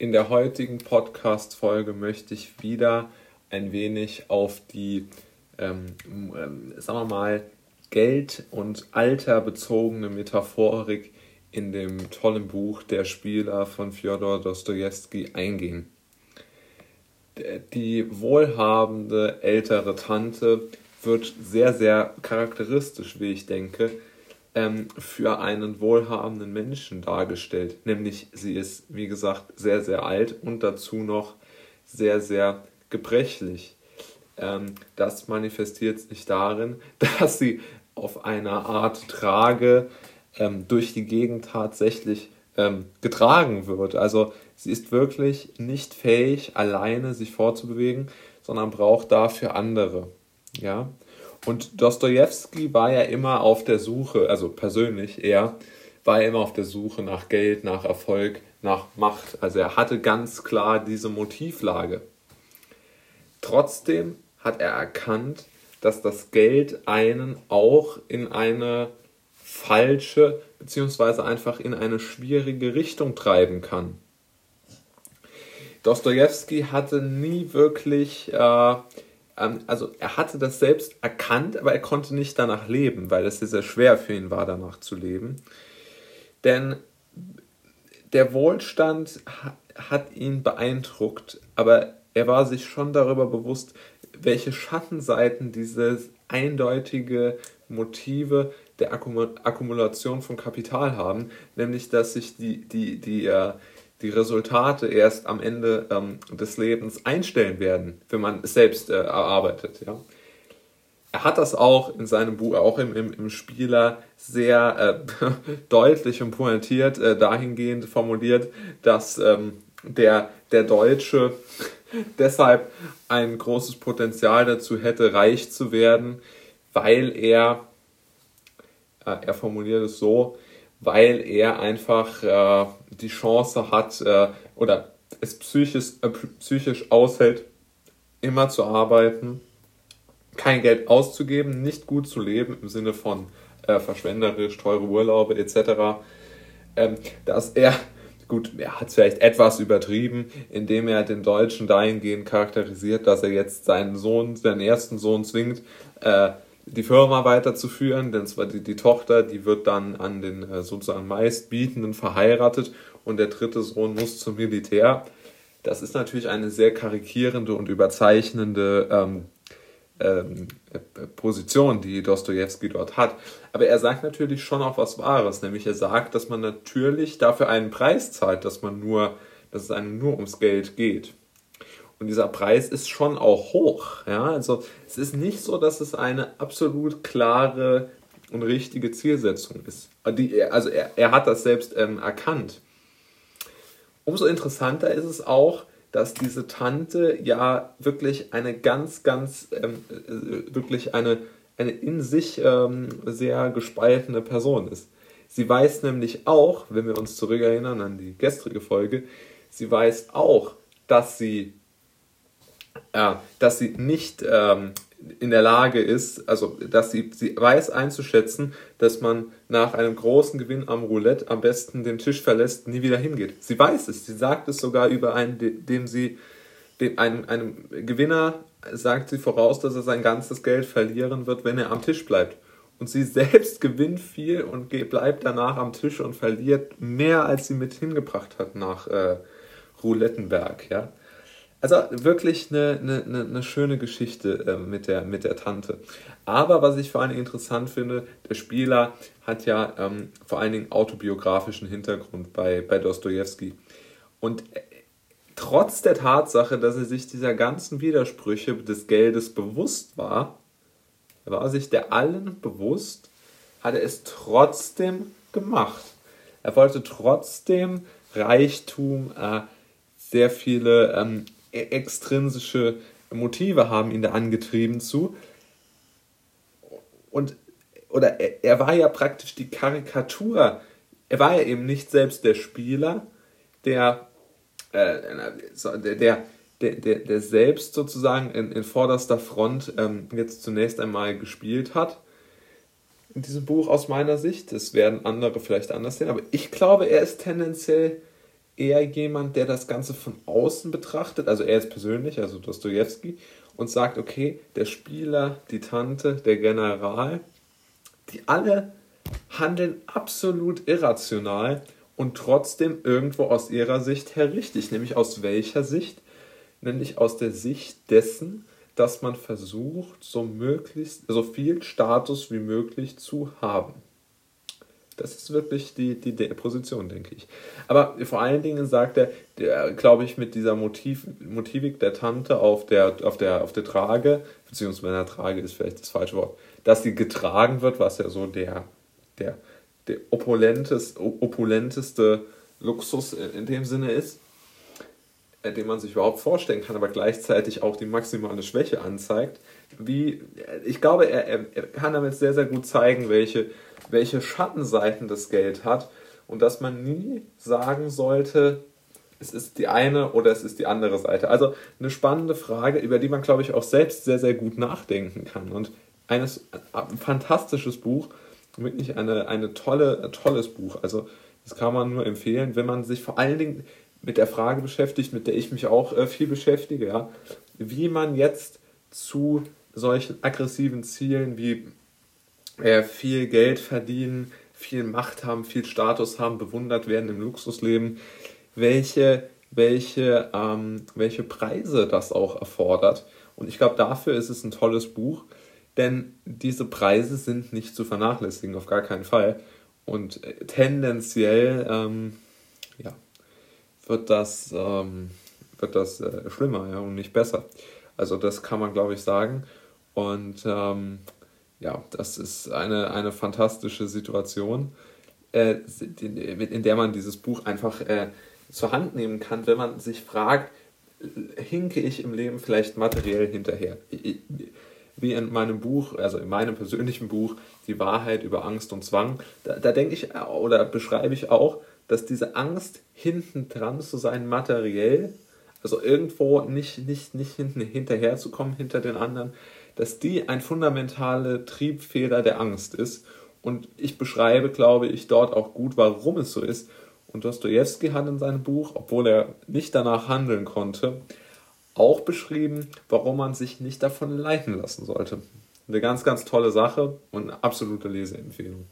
In der heutigen Podcast-Folge möchte ich wieder ein wenig auf die, ähm, ähm, sagen wir mal, Geld- und Alter-bezogene Metaphorik in dem tollen Buch Der Spieler von Fjodor Dostojewski eingehen. Die wohlhabende ältere Tante wird sehr, sehr charakteristisch, wie ich denke, ähm, für einen wohlhabenden Menschen dargestellt. Nämlich sie ist, wie gesagt, sehr, sehr alt und dazu noch sehr, sehr gebrechlich. Ähm, das manifestiert sich darin, dass sie auf einer Art Trage ähm, durch die Gegend tatsächlich ähm, getragen wird. Also sie ist wirklich nicht fähig, alleine sich fortzubewegen, sondern braucht dafür andere. Ja, und Dostoevsky war ja immer auf der Suche, also persönlich er, war immer auf der Suche nach Geld, nach Erfolg, nach Macht. Also er hatte ganz klar diese Motivlage. Trotzdem hat er erkannt, dass das Geld einen auch in eine falsche beziehungsweise einfach in eine schwierige Richtung treiben kann. Dostoevsky hatte nie wirklich äh, ähm, also er hatte das selbst erkannt, aber er konnte nicht danach leben, weil es sehr, sehr schwer für ihn war, danach zu leben. Denn der Wohlstand hat ihn beeindruckt, aber er war sich schon darüber bewusst, welche Schattenseiten diese eindeutige Motive der Akkumulation von Kapital haben, nämlich dass sich die, die, die, äh, die Resultate erst am Ende ähm, des Lebens einstellen werden, wenn man es selbst äh, erarbeitet. Ja? Er hat das auch in seinem Buch, auch im, im, im Spieler, sehr äh, deutlich und pointiert äh, dahingehend formuliert, dass ähm, der, der Deutsche deshalb ein großes Potenzial dazu hätte, reich zu werden, weil er, äh, er formuliert es so, weil er einfach äh, die Chance hat äh, oder es psychisch, äh, psychisch aushält, immer zu arbeiten, kein Geld auszugeben, nicht gut zu leben im Sinne von äh, verschwenderisch, teure Urlaube etc. Ähm, dass er, gut, er hat es vielleicht etwas übertrieben, indem er den Deutschen dahingehend charakterisiert, dass er jetzt seinen Sohn, seinen ersten Sohn zwingt, äh, die Firma weiterzuführen, denn zwar die, die Tochter, die wird dann an den äh, sozusagen meistbietenden verheiratet und der dritte Sohn muss zum Militär. Das ist natürlich eine sehr karikierende und überzeichnende ähm, ähm, Position, die Dostoevsky dort hat. Aber er sagt natürlich schon auch was Wahres, nämlich er sagt, dass man natürlich dafür einen Preis zahlt, dass man nur, dass es einem nur ums Geld geht. Und dieser Preis ist schon auch hoch. Ja? Also es ist nicht so, dass es eine absolut klare und richtige Zielsetzung ist. Die, also er, er hat das selbst ähm, erkannt. Umso interessanter ist es auch, dass diese Tante ja wirklich eine ganz, ganz, ähm, äh, wirklich eine, eine in sich ähm, sehr gespaltene Person ist. Sie weiß nämlich auch, wenn wir uns zurückerinnern an die gestrige Folge, sie weiß auch, dass sie äh, dass sie nicht ähm, in der Lage ist, also dass sie, sie weiß einzuschätzen, dass man nach einem großen Gewinn am Roulette am besten den Tisch verlässt, nie wieder hingeht. Sie weiß es, sie sagt es sogar über einen, dem sie, dem, einem, einem Gewinner sagt sie voraus, dass er sein ganzes Geld verlieren wird, wenn er am Tisch bleibt. Und sie selbst gewinnt viel und bleibt danach am Tisch und verliert mehr, als sie mit hingebracht hat nach äh, Roulettenberg. Ja? Also wirklich eine, eine, eine schöne Geschichte äh, mit, der, mit der Tante. Aber was ich vor allen Dingen interessant finde, der Spieler hat ja ähm, vor allen Dingen autobiografischen Hintergrund bei, bei Dostoevsky. Und äh, trotz der Tatsache, dass er sich dieser ganzen Widersprüche des Geldes bewusst war, war sich der allen bewusst, hat er es trotzdem gemacht. Er wollte trotzdem Reichtum, äh, sehr viele ähm, extrinsische Motive haben ihn da angetrieben zu. Und oder er, er war ja praktisch die Karikatur. Er war ja eben nicht selbst der Spieler, der, äh, der, der, der, der, selbst sozusagen in, in vorderster Front ähm, jetzt zunächst einmal gespielt hat. In diesem Buch aus meiner Sicht. Das werden andere vielleicht anders sehen, aber ich glaube, er ist tendenziell eher jemand, der das Ganze von außen betrachtet, also er ist persönlich, also Dostoevsky, und sagt, okay, der Spieler, die Tante, der General, die alle handeln absolut irrational und trotzdem irgendwo aus ihrer Sicht her richtig. Nämlich aus welcher Sicht? Nämlich aus der Sicht dessen, dass man versucht, so möglichst, so viel Status wie möglich zu haben. Das ist wirklich die, die, die Position, denke ich. Aber vor allen Dingen sagt er, glaube ich, mit dieser Motiv, Motivik der Tante auf der, auf, der, auf der Trage, beziehungsweise der Trage ist vielleicht das falsche Wort, dass sie getragen wird, was ja so der, der, der opulenteste, opulenteste Luxus in dem Sinne ist, äh, den man sich überhaupt vorstellen kann, aber gleichzeitig auch die maximale Schwäche anzeigt. Wie, ich glaube, er, er kann damit sehr, sehr gut zeigen, welche welche Schattenseiten das Geld hat und dass man nie sagen sollte, es ist die eine oder es ist die andere Seite. Also eine spannende Frage, über die man, glaube ich, auch selbst sehr, sehr gut nachdenken kann. Und eines, ein fantastisches Buch, wirklich eine, eine tolle, ein tolles Buch. Also das kann man nur empfehlen, wenn man sich vor allen Dingen mit der Frage beschäftigt, mit der ich mich auch äh, viel beschäftige, ja, wie man jetzt zu solchen aggressiven Zielen wie äh, viel Geld verdienen, viel Macht haben, viel Status haben, bewundert werden im Luxusleben, welche, welche, ähm, welche Preise das auch erfordert. Und ich glaube, dafür ist es ein tolles Buch, denn diese Preise sind nicht zu vernachlässigen, auf gar keinen Fall. Und äh, tendenziell ähm, ja, wird das, ähm, wird das äh, schlimmer ja, und nicht besser. Also das kann man, glaube ich, sagen. Und ähm, ja, das ist eine, eine fantastische Situation, äh, in der man dieses Buch einfach äh, zur Hand nehmen kann, wenn man sich fragt, hinke ich im Leben vielleicht materiell hinterher? Wie in meinem Buch, also in meinem persönlichen Buch, Die Wahrheit über Angst und Zwang, da, da denke ich oder beschreibe ich auch, dass diese Angst, hinten dran zu sein, materiell, also irgendwo nicht, nicht, nicht hinten hinterher zu kommen hinter den anderen, dass die ein fundamentaler Triebfeder der Angst ist. Und ich beschreibe, glaube ich, dort auch gut, warum es so ist. Und Dostoevsky hat in seinem Buch, obwohl er nicht danach handeln konnte, auch beschrieben, warum man sich nicht davon leiten lassen sollte. Eine ganz, ganz tolle Sache und eine absolute Leseempfehlung.